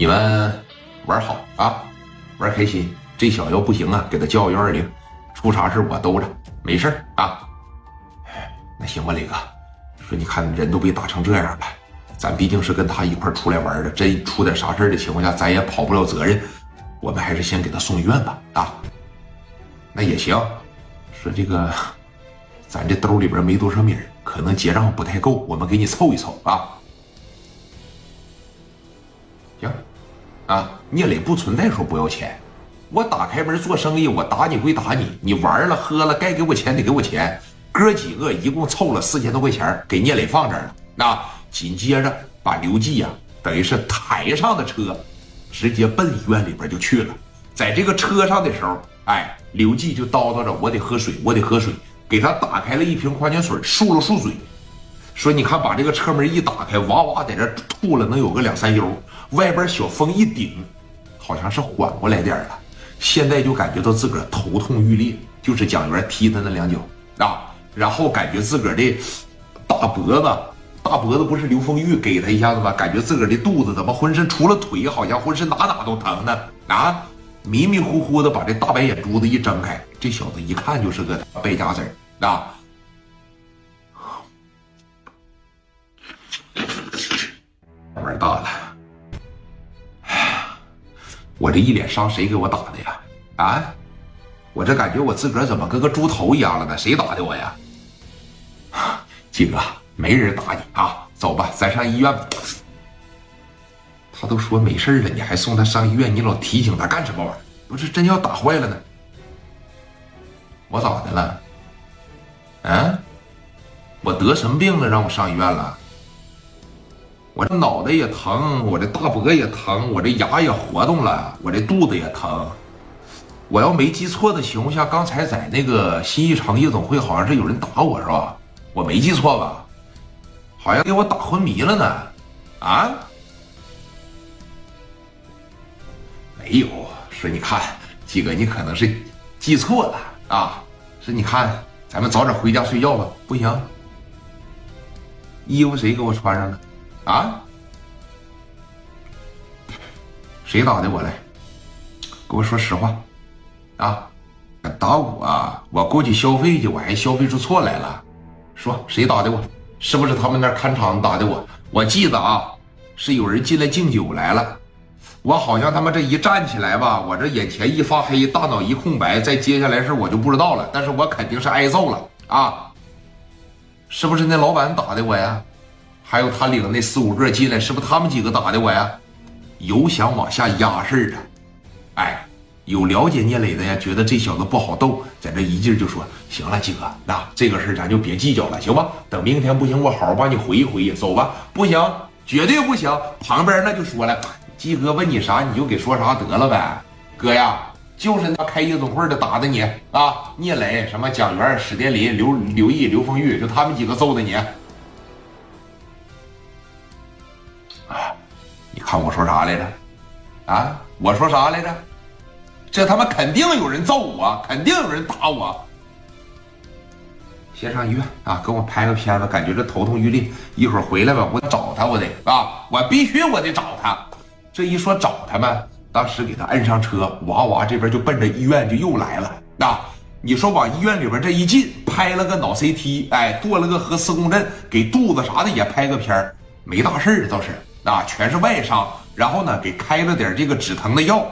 你们玩好啊，玩开心。这小子要不行啊，给他叫幺二零，出啥事我兜着，没事啊。那行吧，磊哥，说你看人都被打成这样了，咱毕竟是跟他一块出来玩的，真出点啥事的情况下，咱也跑不了责任，我们还是先给他送医院吧。啊，那也行。说这个，咱这兜里边没多少米可能结账不太够，我们给你凑一凑啊。行，啊，聂磊不存在说不要钱，我打开门做生意，我打你归打你，你玩了喝了该给我钱得给我钱。哥几个一共凑了四千多块钱给聂磊放这儿了。那紧接着把刘季呀，等于是抬上的车，直接奔医院里边就去了。在这个车上的时候，哎，刘季就叨叨着我得喝水，我得喝水，给他打开了一瓶矿泉水，漱了漱嘴，说你看把这个车门一打开，哇哇在这吐了能有个两三悠。外边小风一顶，好像是缓过来点了。现在就感觉到自个儿头痛欲裂，就是蒋元踢他那两脚啊，然后感觉自个儿的大脖子，大脖子不是刘丰玉给他一下子吗？感觉自个儿的肚子怎么浑身除了腿，好像浑身哪哪都疼呢啊！迷迷糊糊的把这大白眼珠子一睁开，这小子一看就是个败家子儿啊！玩大了。我这一脸伤，谁给我打的呀？啊！我这感觉我自个儿怎么跟个猪头一样了呢？谁打的我呀？季哥，没人打你啊！走吧，咱上医院吧。他都说没事了，你还送他上医院？你老提醒他干什么玩意儿？不是真要打坏了呢？我咋的了？啊？我得什么病了？让我上医院了？我这脑袋也疼，我这大脖也疼，我这牙也活动了，我这肚子也疼。我要没记错的情况下，刚才在那个新一城夜总会，好像是有人打我是吧？我没记错吧？好像给我打昏迷了呢。啊？没有，说你看，季哥，你可能是记错了啊。说你看，咱们早点回家睡觉吧。不行，衣服谁给我穿上了？啊！谁打的我来？给我说实话！啊！打我，啊我过去消费去，我还消费出错来了。说谁打的我？是不是他们那看场打的我？我记得啊，是有人进来敬酒来了。我好像他妈这一站起来吧，我这眼前一发黑，大脑一空白，再接下来事我就不知道了。但是我肯定是挨揍了啊！是不是那老板打的我呀？还有他领那四五个进来，是不是他们几个打的我呀？有想往下压事的，哎，有了解聂磊的呀，觉得这小子不好斗，在这一劲就说：“行了，鸡哥，那这个事咱就别计较了，行吧？等明天不行，我好好帮你回忆回忆，走吧。不行，绝对不行。旁边那就说了，鸡哥问你啥，你就给说啥得了呗。哥呀，就是那开夜总会的打的你啊，聂磊、什么蒋元、史殿林、刘刘毅、刘丰玉，就他们几个揍的你。”看我说啥来着？啊，我说啥来着？这他妈肯定有人揍我，肯定有人打我。先上医院啊，给我拍个片子，感觉这头痛欲裂。一会儿回来吧，我找他，我得啊，我必须我得找他。这一说找他们，当时给他摁上车，哇哇这边就奔着医院就又来了。啊，你说往医院里边这一进，拍了个脑 CT，哎，做了个核磁共振，给肚子啥的也拍个片儿，没大事儿倒是。啊，全是外伤，然后呢，给开了点这个止疼的药。